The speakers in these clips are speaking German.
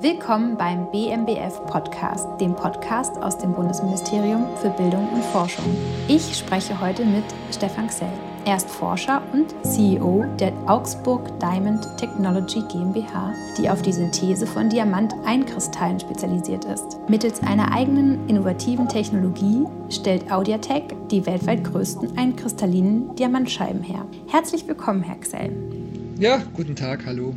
Willkommen beim BMBF Podcast, dem Podcast aus dem Bundesministerium für Bildung und Forschung. Ich spreche heute mit Stefan Xell. Er ist Forscher und CEO der Augsburg Diamond Technology GmbH, die auf die Synthese von Diamant-Einkristallen spezialisiert ist. Mittels einer eigenen innovativen Technologie stellt Audiatech die weltweit größten einkristallinen Diamantscheiben her. Herzlich willkommen, Herr Xell. Ja, guten Tag, hallo.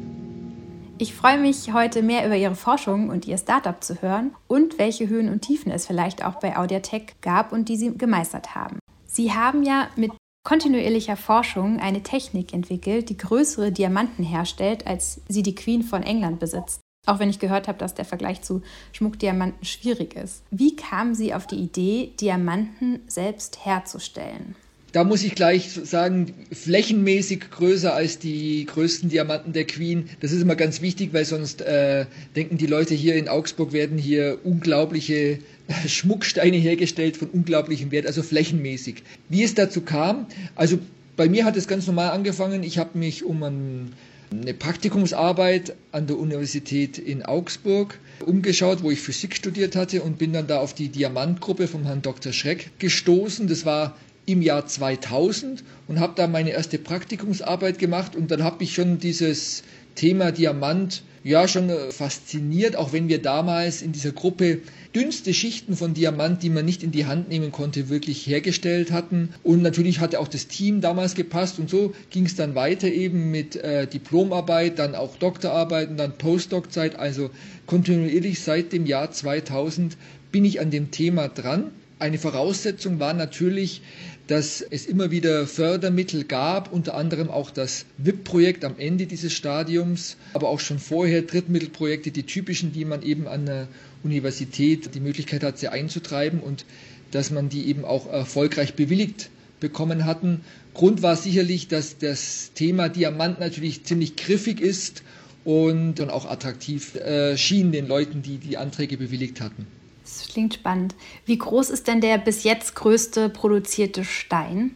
Ich freue mich, heute mehr über Ihre Forschung und Ihr Startup zu hören und welche Höhen und Tiefen es vielleicht auch bei Audiatech gab und die Sie gemeistert haben. Sie haben ja mit kontinuierlicher Forschung eine Technik entwickelt, die größere Diamanten herstellt, als sie die Queen von England besitzt. Auch wenn ich gehört habe, dass der Vergleich zu Schmuckdiamanten schwierig ist. Wie kamen Sie auf die Idee, Diamanten selbst herzustellen? Da muss ich gleich sagen, flächenmäßig größer als die größten Diamanten der Queen. Das ist immer ganz wichtig, weil sonst äh, denken die Leute hier in Augsburg werden hier unglaubliche äh, Schmucksteine hergestellt von unglaublichem Wert, also flächenmäßig. Wie es dazu kam, also bei mir hat es ganz normal angefangen. Ich habe mich um ein, eine Praktikumsarbeit an der Universität in Augsburg umgeschaut, wo ich Physik studiert hatte und bin dann da auf die Diamantgruppe vom Herrn Dr. Schreck gestoßen. Das war im Jahr 2000 und habe da meine erste Praktikumsarbeit gemacht und dann habe ich schon dieses Thema Diamant ja schon äh, fasziniert, auch wenn wir damals in dieser Gruppe dünnste Schichten von Diamant, die man nicht in die Hand nehmen konnte, wirklich hergestellt hatten. Und natürlich hatte auch das Team damals gepasst und so ging es dann weiter eben mit äh, Diplomarbeit, dann auch Doktorarbeiten, dann Postdoc-Zeit, also kontinuierlich seit dem Jahr 2000 bin ich an dem Thema dran. Eine Voraussetzung war natürlich, dass es immer wieder Fördermittel gab, unter anderem auch das WIP-Projekt am Ende dieses Stadiums, aber auch schon vorher Drittmittelprojekte, die typischen, die man eben an der Universität die Möglichkeit hat, sie einzutreiben und dass man die eben auch erfolgreich bewilligt bekommen hatten. Grund war sicherlich, dass das Thema Diamant natürlich ziemlich griffig ist und, auch attraktiv äh, schien den Leuten, die die Anträge bewilligt hatten. Das klingt spannend. Wie groß ist denn der bis jetzt größte produzierte Stein?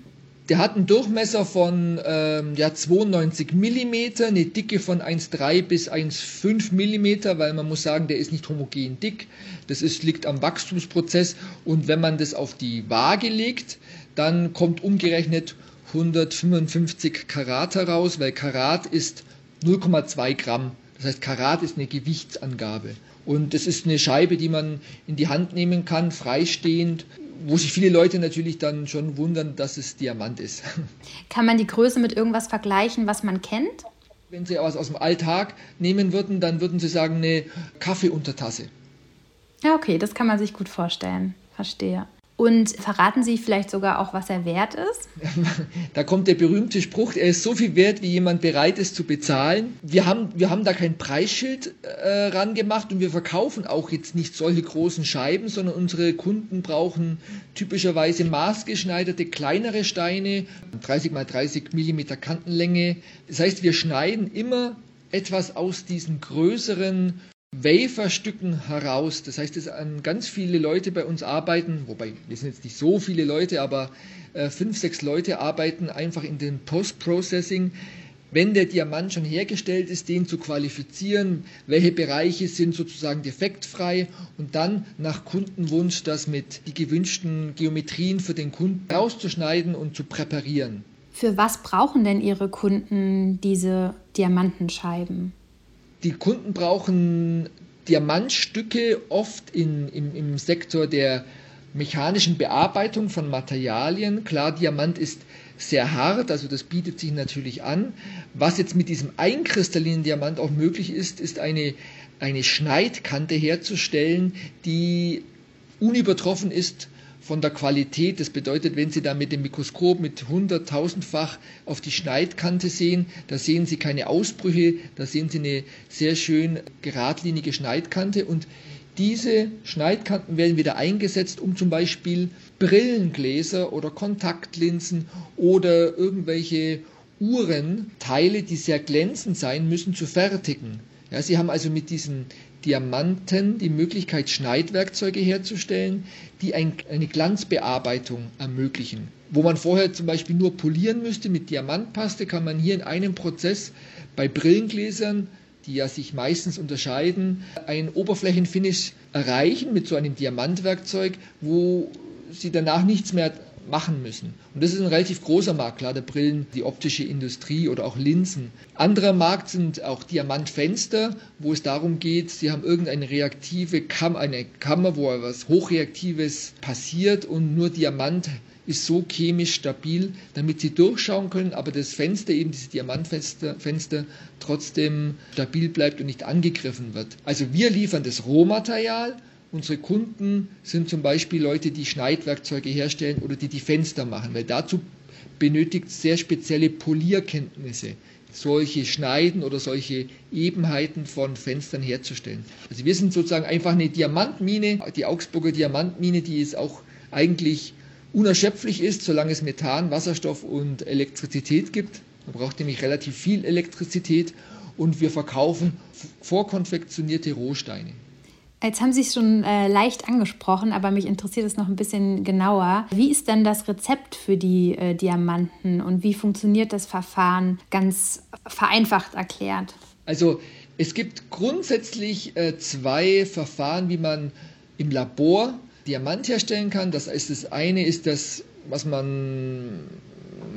Der hat einen Durchmesser von ähm, ja, 92 mm, eine Dicke von 1,3 bis 1,5 mm, weil man muss sagen, der ist nicht homogen dick. Das ist, liegt am Wachstumsprozess. Und wenn man das auf die Waage legt, dann kommt umgerechnet 155 Karat heraus, weil Karat ist 0,2 Gramm. Das heißt, Karat ist eine Gewichtsangabe. Und das ist eine Scheibe, die man in die Hand nehmen kann, freistehend, wo sich viele Leute natürlich dann schon wundern, dass es Diamant ist. Kann man die Größe mit irgendwas vergleichen, was man kennt? Wenn Sie was aus dem Alltag nehmen würden, dann würden Sie sagen, eine Kaffeeuntertasse. Ja, okay, das kann man sich gut vorstellen. Verstehe. Und verraten Sie vielleicht sogar auch, was er wert ist? Da kommt der berühmte Spruch, er ist so viel wert, wie jemand bereit ist zu bezahlen. Wir haben, wir haben da kein Preisschild äh, ran gemacht und wir verkaufen auch jetzt nicht solche großen Scheiben, sondern unsere Kunden brauchen typischerweise maßgeschneiderte kleinere Steine, 30 mal 30 Millimeter Kantenlänge. Das heißt, wir schneiden immer etwas aus diesen größeren Waferstücken heraus. Das heißt, dass an ganz viele Leute bei uns arbeiten, wobei wir sind jetzt nicht so viele Leute, aber äh, fünf, sechs Leute arbeiten einfach in dem Post-Processing. Wenn der Diamant schon hergestellt ist, den zu qualifizieren, welche Bereiche sind sozusagen defektfrei und dann nach Kundenwunsch das mit die gewünschten Geometrien für den Kunden rauszuschneiden und zu präparieren. Für was brauchen denn Ihre Kunden diese Diamantenscheiben? Die Kunden brauchen Diamantstücke oft in, im, im Sektor der mechanischen Bearbeitung von Materialien. Klar, Diamant ist sehr hart, also das bietet sich natürlich an. Was jetzt mit diesem einkristallinen Diamant auch möglich ist, ist eine, eine Schneidkante herzustellen, die unübertroffen ist von der Qualität. Das bedeutet, wenn Sie da mit dem Mikroskop mit hunderttausendfach auf die Schneidkante sehen, da sehen Sie keine Ausbrüche, da sehen Sie eine sehr schön geradlinige Schneidkante und diese Schneidkanten werden wieder eingesetzt, um zum Beispiel Brillengläser oder Kontaktlinsen oder irgendwelche Uhrenteile, die sehr glänzend sein müssen, zu fertigen. Ja, Sie haben also mit diesen Diamanten die Möglichkeit, Schneidwerkzeuge herzustellen, die ein, eine Glanzbearbeitung ermöglichen. Wo man vorher zum Beispiel nur polieren müsste mit Diamantpaste, kann man hier in einem Prozess bei Brillengläsern die ja sich meistens unterscheiden, ein Oberflächenfinish erreichen mit so einem Diamantwerkzeug, wo sie danach nichts mehr machen müssen. Und das ist ein relativ großer Markt, klar, der Brillen, die optische Industrie oder auch Linsen. Anderer Markt sind auch Diamantfenster, wo es darum geht, sie haben irgendeine reaktive Kammer, eine Kammer, wo etwas Hochreaktives passiert und nur Diamant ist so chemisch stabil, damit sie durchschauen können, aber das Fenster, eben dieses Diamantfenster, Fenster, trotzdem stabil bleibt und nicht angegriffen wird. Also wir liefern das Rohmaterial Unsere Kunden sind zum Beispiel Leute, die Schneidwerkzeuge herstellen oder die die Fenster machen, weil dazu benötigt sehr spezielle Polierkenntnisse, solche Schneiden oder solche Ebenheiten von Fenstern herzustellen. Also wir sind sozusagen einfach eine Diamantmine, die Augsburger Diamantmine, die es auch eigentlich unerschöpflich ist, solange es Methan, Wasserstoff und Elektrizität gibt. Man braucht nämlich relativ viel Elektrizität und wir verkaufen vorkonfektionierte Rohsteine. Jetzt haben Sie es schon äh, leicht angesprochen, aber mich interessiert es noch ein bisschen genauer. Wie ist denn das Rezept für die äh, Diamanten und wie funktioniert das Verfahren ganz vereinfacht erklärt? Also es gibt grundsätzlich äh, zwei Verfahren, wie man im Labor Diamant herstellen kann. Das ist das eine ist das, was man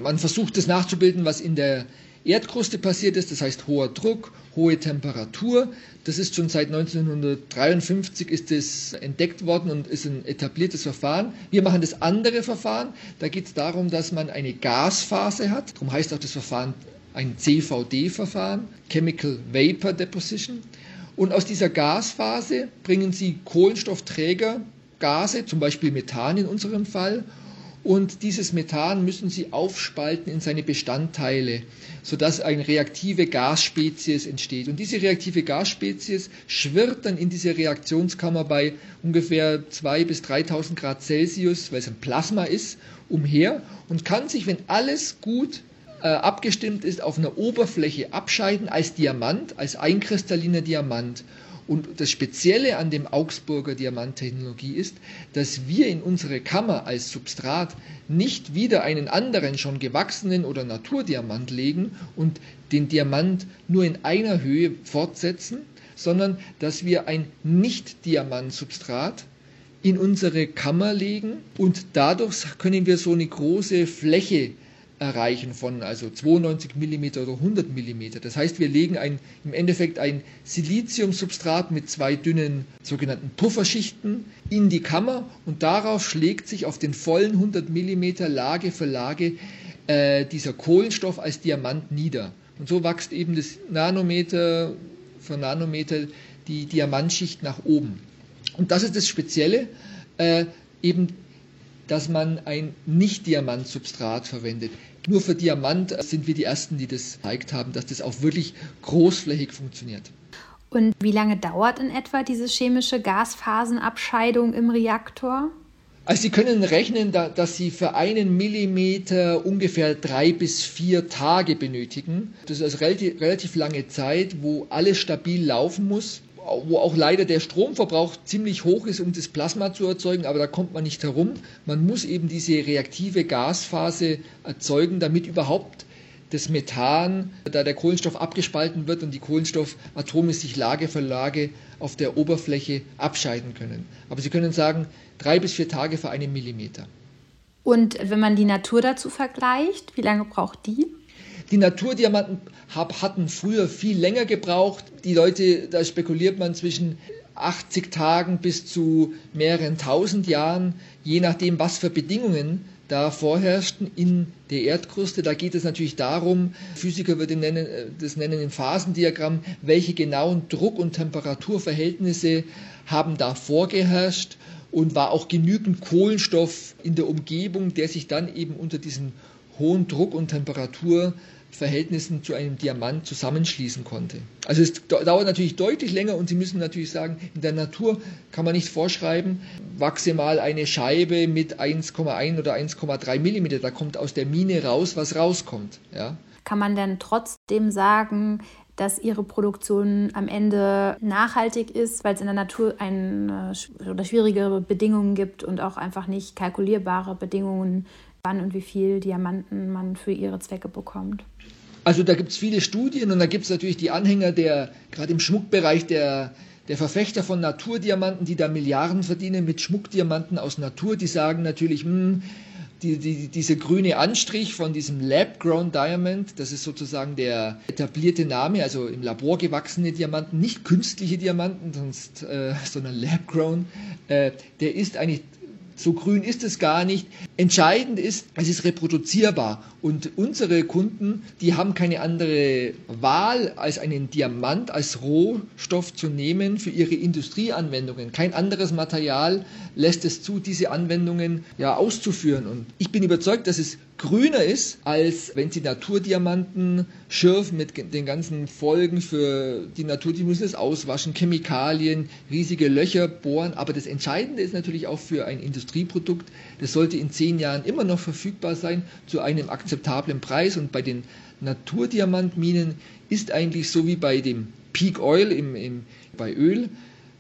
man versucht das nachzubilden, was in der Erdkruste passiert ist, das heißt hoher Druck, hohe Temperatur. Das ist schon seit 1953 ist das entdeckt worden und ist ein etabliertes Verfahren. Wir machen das andere Verfahren. Da geht es darum, dass man eine Gasphase hat. Darum heißt auch das Verfahren ein CVD-Verfahren, Chemical Vapor Deposition. Und aus dieser Gasphase bringen Sie Kohlenstoffträger, Gase, zum Beispiel Methan in unserem Fall, und dieses Methan müssen Sie aufspalten in seine Bestandteile, sodass eine reaktive Gasspezies entsteht. Und diese reaktive Gasspezies schwirrt dann in dieser Reaktionskammer bei ungefähr 2.000 bis 3.000 Grad Celsius, weil es ein Plasma ist, umher und kann sich, wenn alles gut äh, abgestimmt ist, auf einer Oberfläche abscheiden als Diamant, als einkristalliner Diamant. Und das Spezielle an dem Augsburger Diamanttechnologie ist, dass wir in unsere Kammer als Substrat nicht wieder einen anderen schon gewachsenen oder Naturdiamant legen und den Diamant nur in einer Höhe fortsetzen, sondern dass wir ein Nicht-Diamantsubstrat in unsere Kammer legen und dadurch können wir so eine große Fläche erreichen von also 92 mm oder 100 mm. Das heißt, wir legen ein, im Endeffekt ein Siliziumsubstrat mit zwei dünnen sogenannten Pufferschichten in die Kammer und darauf schlägt sich auf den vollen 100 mm Lage für Lage äh, dieser Kohlenstoff als Diamant nieder. Und so wächst eben das Nanometer für Nanometer die Diamantschicht nach oben. Und das ist das Spezielle, äh, eben dass man ein Nicht-Diamantsubstrat verwendet. Nur für Diamant sind wir die Ersten, die das gezeigt haben, dass das auch wirklich großflächig funktioniert. Und wie lange dauert in etwa diese chemische Gasphasenabscheidung im Reaktor? Also Sie können rechnen, dass Sie für einen Millimeter ungefähr drei bis vier Tage benötigen. Das ist also relativ, relativ lange Zeit, wo alles stabil laufen muss wo auch leider der Stromverbrauch ziemlich hoch ist, um das Plasma zu erzeugen, aber da kommt man nicht herum. Man muss eben diese reaktive Gasphase erzeugen, damit überhaupt das Methan, da der Kohlenstoff abgespalten wird und die Kohlenstoffatome sich Lage für Lage auf der Oberfläche abscheiden können. Aber Sie können sagen, drei bis vier Tage für einen Millimeter. Und wenn man die Natur dazu vergleicht, wie lange braucht die? Die Naturdiamanten hatten früher viel länger gebraucht. Die Leute, da spekuliert man zwischen 80 Tagen bis zu mehreren tausend Jahren, je nachdem, was für Bedingungen da vorherrschten in der Erdkruste. Da geht es natürlich darum, Physiker würden nennen, das nennen im Phasendiagramm, welche genauen Druck- und Temperaturverhältnisse haben da vorgeherrscht und war auch genügend Kohlenstoff in der Umgebung, der sich dann eben unter diesen hohen Druck und Temperatur Verhältnissen zu einem Diamant zusammenschließen konnte. Also es dauert natürlich deutlich länger und Sie müssen natürlich sagen, in der Natur kann man nicht vorschreiben, wachse mal eine Scheibe mit 1,1 oder 1,3 Millimeter, da kommt aus der Mine raus, was rauskommt. Ja. Kann man denn trotzdem sagen, dass ihre Produktion am Ende nachhaltig ist, weil es in der Natur eine, oder schwierigere Bedingungen gibt und auch einfach nicht kalkulierbare Bedingungen, wann und wie viel Diamanten man für ihre Zwecke bekommt. Also da gibt es viele Studien und da gibt es natürlich die Anhänger der, gerade im Schmuckbereich der, der Verfechter von Naturdiamanten, die da Milliarden verdienen mit Schmuckdiamanten aus Natur, die sagen natürlich, mh, hm, die, die, diese grüne Anstrich von diesem Lab-Grown Diamond, das ist sozusagen der etablierte Name, also im Labor gewachsene Diamanten, nicht künstliche Diamanten, sonst, äh, sondern Lab-Grown, äh, der ist eigentlich so grün ist es gar nicht. Entscheidend ist, es ist reproduzierbar. Und unsere Kunden, die haben keine andere Wahl, als einen Diamant als Rohstoff zu nehmen für ihre Industrieanwendungen. Kein anderes Material lässt es zu, diese Anwendungen ja auszuführen. Und ich bin überzeugt, dass es grüner ist, als wenn sie Naturdiamanten schürfen mit den ganzen Folgen für die Natur. Die müssen es auswaschen, Chemikalien, riesige Löcher bohren. Aber das Entscheidende ist natürlich auch für ein Industrieprodukt, das sollte in zehn Jahren immer noch verfügbar sein zu einem akzeptablen Preis. Und bei den Naturdiamantminen ist eigentlich so wie bei dem Peak Oil im, im, bei Öl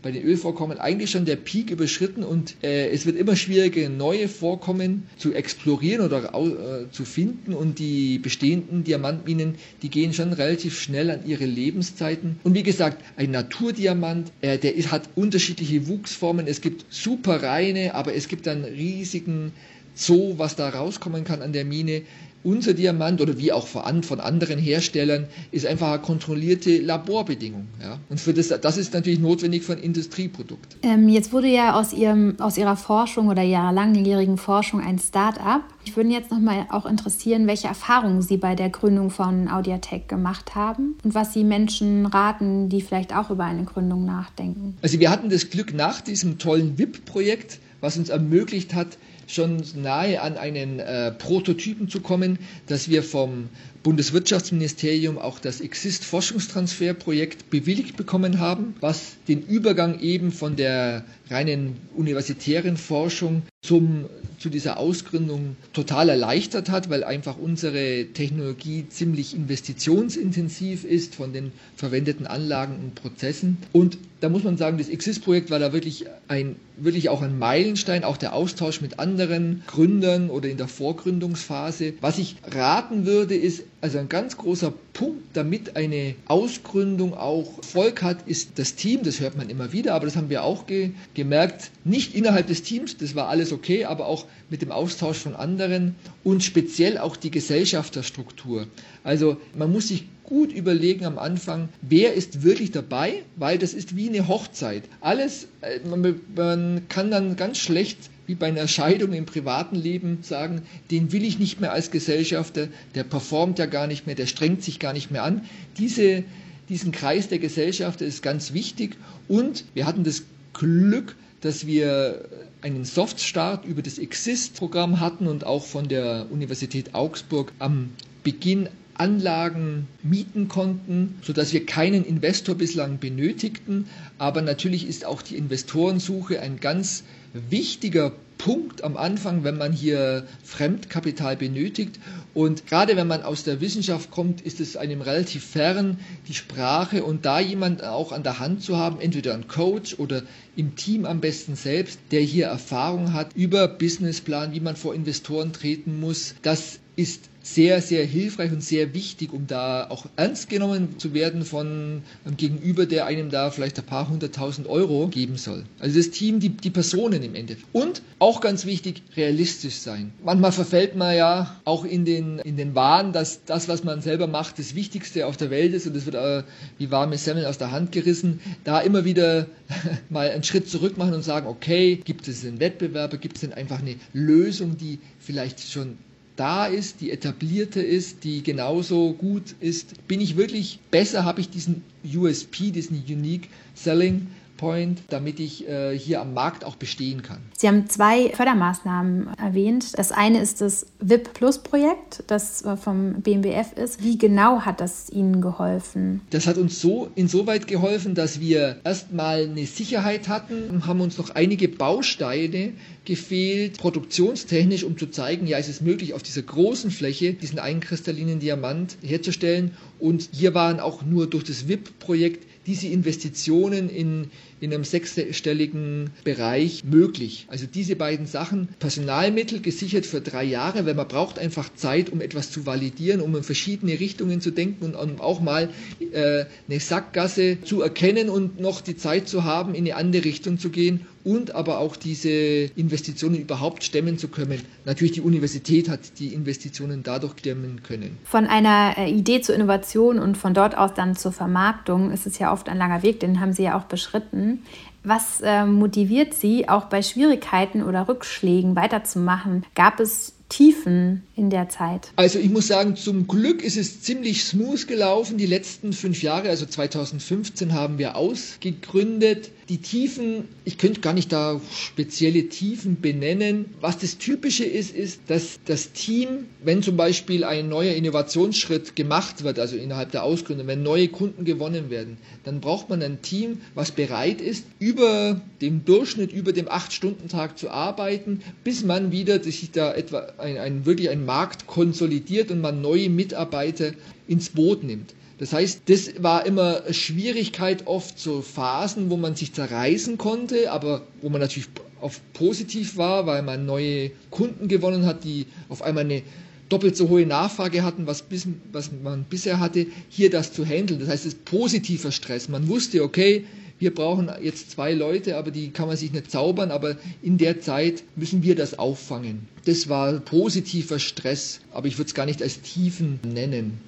bei den Ölvorkommen eigentlich schon der Peak überschritten und äh, es wird immer schwieriger, neue Vorkommen zu explorieren oder äh, zu finden und die bestehenden Diamantminen, die gehen schon relativ schnell an ihre Lebenszeiten. Und wie gesagt, ein Naturdiamant, äh, der ist, hat unterschiedliche Wuchsformen. Es gibt super reine, aber es gibt dann riesigen Zoo, was da rauskommen kann an der Mine unser Diamant oder wie auch von anderen Herstellern ist einfach eine kontrollierte Laborbedingung. Ja? Und für das, das ist natürlich notwendig für ein Industrieprodukt. Ähm, jetzt wurde ja aus, ihrem, aus Ihrer Forschung oder Ihrer langjährigen Forschung ein Start-up. Ich würde jetzt nochmal auch interessieren, welche Erfahrungen Sie bei der Gründung von Audiatech gemacht haben und was Sie Menschen raten, die vielleicht auch über eine Gründung nachdenken. Also wir hatten das Glück nach diesem tollen WIP-Projekt, was uns ermöglicht hat, schon nahe an einen äh, Prototypen zu kommen, dass wir vom Bundeswirtschaftsministerium auch das Exist Forschungstransferprojekt bewilligt bekommen haben, was den Übergang eben von der reinen universitären Forschung zum, zu dieser Ausgründung total erleichtert hat, weil einfach unsere Technologie ziemlich investitionsintensiv ist von den verwendeten Anlagen und Prozessen. Und da muss man sagen, das Exist-Projekt war da wirklich ein, wirklich auch ein Meilenstein, auch der Austausch mit anderen Gründern oder in der Vorgründungsphase. Was ich raten würde, ist, also ein ganz großer Punkt, damit eine Ausgründung auch Erfolg hat, ist das Team. Das hört man immer wieder, aber das haben wir auch ge gemerkt. Nicht innerhalb des Teams, das war alles okay, aber auch mit dem Austausch von anderen und speziell auch die Gesellschafterstruktur. Also man muss sich gut überlegen am Anfang, wer ist wirklich dabei, weil das ist wie eine Hochzeit. Alles, äh, man, man kann dann ganz schlecht wie bei einer Scheidung im privaten Leben sagen, den will ich nicht mehr als Gesellschafter, der performt ja gar nicht mehr, der strengt sich gar nicht mehr an. Diese, diesen Kreis der Gesellschafter ist ganz wichtig und wir hatten das Glück, dass wir einen Softstart über das Exist-Programm hatten und auch von der Universität Augsburg am Beginn Anlagen mieten konnten, sodass wir keinen Investor bislang benötigten. Aber natürlich ist auch die Investorensuche ein ganz wichtiger Punkt am Anfang, wenn man hier Fremdkapital benötigt. Und gerade wenn man aus der Wissenschaft kommt, ist es einem relativ fern, die Sprache und da jemand auch an der Hand zu haben, entweder ein Coach oder im Team am besten selbst, der hier Erfahrung hat über Businessplan, wie man vor Investoren treten muss, das ist sehr, sehr hilfreich und sehr wichtig, um da auch ernst genommen zu werden von einem Gegenüber, der einem da vielleicht ein paar hunderttausend Euro geben soll. Also das Team, die, die Personen im Endeffekt. Und auch ganz wichtig, realistisch sein. Manchmal verfällt man ja auch in den, in den Wahn, dass das, was man selber macht, das Wichtigste auf der Welt ist und es wird äh, wie warme Semmeln aus der Hand gerissen. Da immer wieder mal einen Schritt zurück machen und sagen, okay, gibt es einen Wettbewerber, gibt es denn einfach eine Lösung, die vielleicht schon da ist, die etablierte ist, die genauso gut ist, bin ich wirklich besser, habe ich diesen USP, diesen Unique Selling Point, damit ich äh, hier am Markt auch bestehen kann. Sie haben zwei Fördermaßnahmen erwähnt. Das eine ist das VIP Plus Projekt, das äh, vom BMWF ist. Wie genau hat das Ihnen geholfen? Das hat uns so insoweit geholfen, dass wir erstmal eine Sicherheit hatten, haben uns noch einige Bausteine gefehlt, produktionstechnisch, um zu zeigen, ja, es ist möglich, auf dieser großen Fläche diesen einkristallinen Diamant herzustellen. Und hier waren auch nur durch das VIP-Projekt diese Investitionen in, in einem sechsstelligen Bereich möglich. Also diese beiden Sachen, Personalmittel gesichert für drei Jahre, weil man braucht einfach Zeit, um etwas zu validieren, um in verschiedene Richtungen zu denken und auch mal äh, eine Sackgasse zu erkennen und noch die Zeit zu haben, in eine andere Richtung zu gehen und aber auch diese Investitionen überhaupt stemmen zu können. Natürlich die Universität hat die Investitionen dadurch stemmen können. Von einer äh, Idee zur Innovation und von dort aus dann zur Vermarktung ist es ja oft ein langer Weg, den haben Sie ja auch beschritten. Was äh, motiviert Sie, auch bei Schwierigkeiten oder Rückschlägen weiterzumachen? Gab es Tiefen in der Zeit? Also ich muss sagen, zum Glück ist es ziemlich smooth gelaufen. Die letzten fünf Jahre, also 2015 haben wir ausgegründet. Die Tiefen, ich könnte gar nicht da spezielle Tiefen benennen. Was das Typische ist, ist, dass das Team, wenn zum Beispiel ein neuer Innovationsschritt gemacht wird, also innerhalb der Ausgründung, wenn neue Kunden gewonnen werden, dann braucht man ein Team, was bereit ist, über dem Durchschnitt, über dem Acht-Stunden-Tag zu arbeiten, bis man wieder sich da etwa ein, ein, wirklich ein Markt konsolidiert und man neue Mitarbeiter ins Boot nimmt. Das heißt, das war immer Schwierigkeit oft so Phasen, wo man sich zerreißen konnte, aber wo man natürlich auf positiv war, weil man neue Kunden gewonnen hat, die auf einmal eine doppelt so hohe Nachfrage hatten, was, bis, was man bisher hatte, hier das zu handeln. Das heißt, es ist positiver Stress. Man wusste, okay, wir brauchen jetzt zwei Leute, aber die kann man sich nicht zaubern, aber in der Zeit müssen wir das auffangen. Das war positiver Stress, aber ich würde es gar nicht als Tiefen nennen.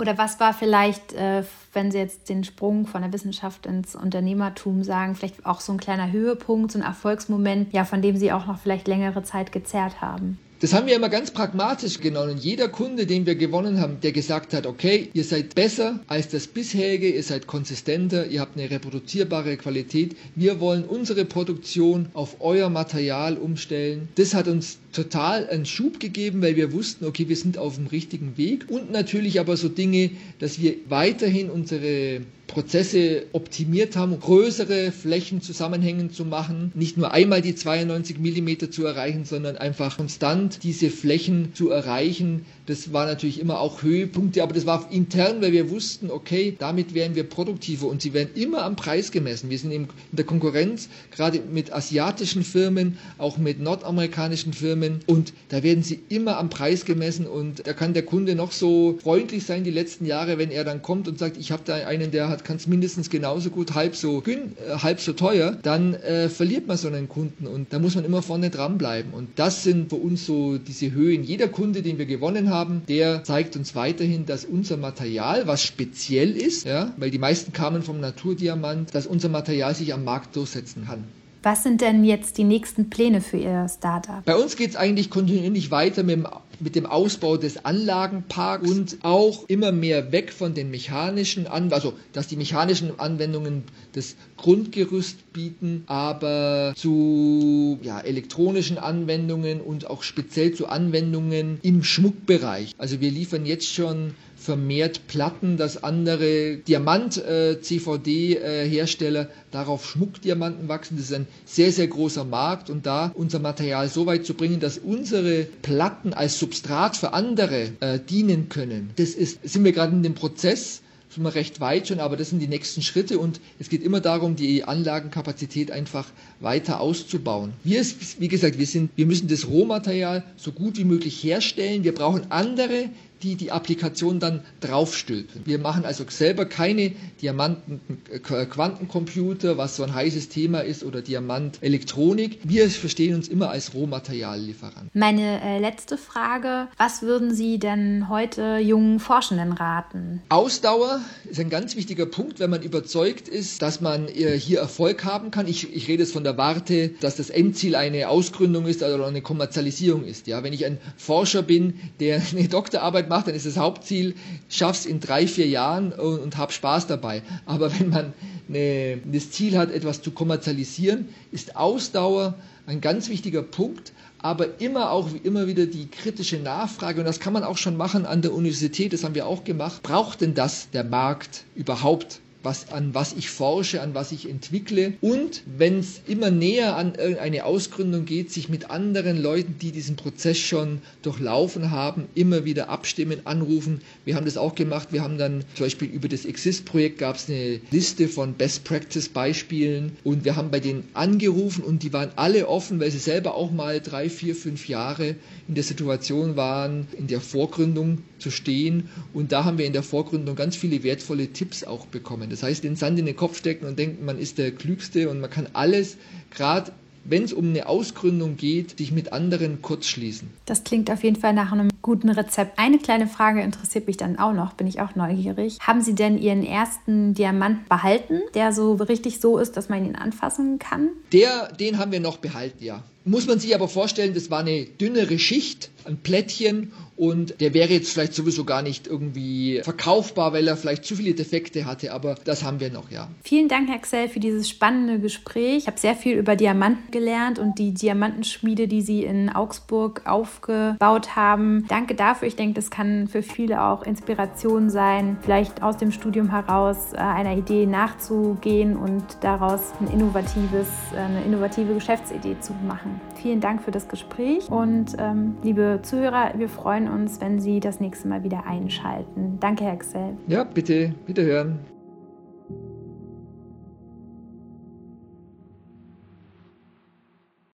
Oder was war vielleicht, äh, wenn Sie jetzt den Sprung von der Wissenschaft ins Unternehmertum sagen, vielleicht auch so ein kleiner Höhepunkt, so ein Erfolgsmoment, ja, von dem Sie auch noch vielleicht längere Zeit gezerrt haben? Das haben wir immer ganz pragmatisch genommen. Jeder Kunde, den wir gewonnen haben, der gesagt hat, okay, ihr seid besser als das bisherige, ihr seid konsistenter, ihr habt eine reproduzierbare Qualität. Wir wollen unsere Produktion auf euer Material umstellen. Das hat uns total einen Schub gegeben, weil wir wussten, okay, wir sind auf dem richtigen Weg. Und natürlich aber so Dinge, dass wir weiterhin unsere Prozesse optimiert haben, größere Flächen zusammenhängen zu machen, nicht nur einmal die 92 mm zu erreichen, sondern einfach konstant diese Flächen zu erreichen. Das war natürlich immer auch Höhepunkte, aber das war intern, weil wir wussten, okay, damit werden wir produktiver und sie werden immer am Preis gemessen. Wir sind in der Konkurrenz, gerade mit asiatischen Firmen, auch mit nordamerikanischen Firmen und da werden sie immer am Preis gemessen und da kann der Kunde noch so freundlich sein die letzten Jahre, wenn er dann kommt und sagt, ich habe da einen, der hat hat, kann es mindestens genauso gut halb so gün, äh, halb so teuer, dann äh, verliert man so einen Kunden und da muss man immer vorne dranbleiben. Und das sind für uns so diese Höhen. Jeder Kunde, den wir gewonnen haben, der zeigt uns weiterhin, dass unser Material, was speziell ist, ja, weil die meisten kamen vom Naturdiamant, dass unser Material sich am Markt durchsetzen kann. Was sind denn jetzt die nächsten Pläne für Ihr Startup? Bei uns geht es eigentlich kontinuierlich weiter mit dem, mit dem, Ausbau des Anlagenparks und auch immer mehr weg von den mechanischen Anwendungen, also dass die mechanischen Anwendungen das Grundgerüst bieten, aber zu ja, elektronischen Anwendungen und auch speziell zu Anwendungen im Schmuckbereich. Also wir liefern jetzt schon vermehrt Platten, dass andere Diamant-CVD-Hersteller äh, darauf Schmuckdiamanten wachsen. Das ist ein sehr, sehr großer Markt und da unser Material so weit zu bringen, dass unsere Platten als Substrat für andere äh, dienen können. Das ist, sind wir gerade in dem Prozess sind wir recht weit schon, aber das sind die nächsten Schritte und es geht immer darum, die Anlagenkapazität einfach weiter auszubauen. Wir, wie gesagt, wir, sind, wir müssen das Rohmaterial so gut wie möglich herstellen. Wir brauchen andere, die die Applikation dann draufstülpen. Wir machen also selber keine Diamanten-Quantencomputer, was so ein heißes Thema ist, oder Diamant-Elektronik. Wir verstehen uns immer als Rohmateriallieferant. Meine äh, letzte Frage, was würden Sie denn heute jungen Forschenden raten? Ausdauer ist ein ganz wichtiger Punkt, wenn man überzeugt ist, dass man äh, hier Erfolg haben kann. Ich, ich rede jetzt von der Warte, dass das Endziel eine Ausgründung ist oder eine Kommerzialisierung ist. Ja, wenn ich ein Forscher bin, der eine Doktorarbeit macht, dann ist das Hauptziel, schaff's in drei, vier Jahren und, und hab Spaß dabei. Aber wenn man eine, das Ziel hat, etwas zu kommerzialisieren, ist Ausdauer ein ganz wichtiger Punkt, aber immer auch immer wieder die kritische Nachfrage, und das kann man auch schon machen an der Universität, das haben wir auch gemacht, braucht denn das der Markt überhaupt? Was, an was ich forsche, an was ich entwickle. Und wenn es immer näher an eine Ausgründung geht, sich mit anderen Leuten, die diesen Prozess schon durchlaufen haben, immer wieder abstimmen, anrufen. Wir haben das auch gemacht. Wir haben dann zum Beispiel über das Exist-Projekt gab es eine Liste von Best-Practice-Beispielen und wir haben bei denen angerufen und die waren alle offen, weil sie selber auch mal drei, vier, fünf Jahre in der Situation waren, in der Vorgründung zu stehen. Und da haben wir in der Vorgründung ganz viele wertvolle Tipps auch bekommen. Das heißt, den Sand in den Kopf stecken und denken, man ist der Klügste und man kann alles, gerade wenn es um eine Ausgründung geht, sich mit anderen kurzschließen. Das klingt auf jeden Fall nach einem guten Rezept. Eine kleine Frage interessiert mich dann auch noch, bin ich auch neugierig. Haben Sie denn Ihren ersten Diamant behalten, der so richtig so ist, dass man ihn anfassen kann? Der, den haben wir noch behalten, ja. Muss man sich aber vorstellen, das war eine dünnere Schicht, ein Plättchen und der wäre jetzt vielleicht sowieso gar nicht irgendwie verkaufbar, weil er vielleicht zu viele Defekte hatte, aber das haben wir noch, ja. Vielen Dank, Herr Xell, für dieses spannende Gespräch. Ich habe sehr viel über Diamanten gelernt und die Diamantenschmiede, die Sie in Augsburg aufgebaut haben. Danke dafür. Ich denke, das kann für viele auch Inspiration sein, vielleicht aus dem Studium heraus äh, einer Idee nachzugehen und daraus ein innovatives, äh, eine innovative Geschäftsidee zu machen. Vielen Dank für das Gespräch und ähm, liebe Zuhörer, wir freuen uns, wenn Sie das nächste Mal wieder einschalten. Danke, Herr Xell. Ja, bitte, bitte hören.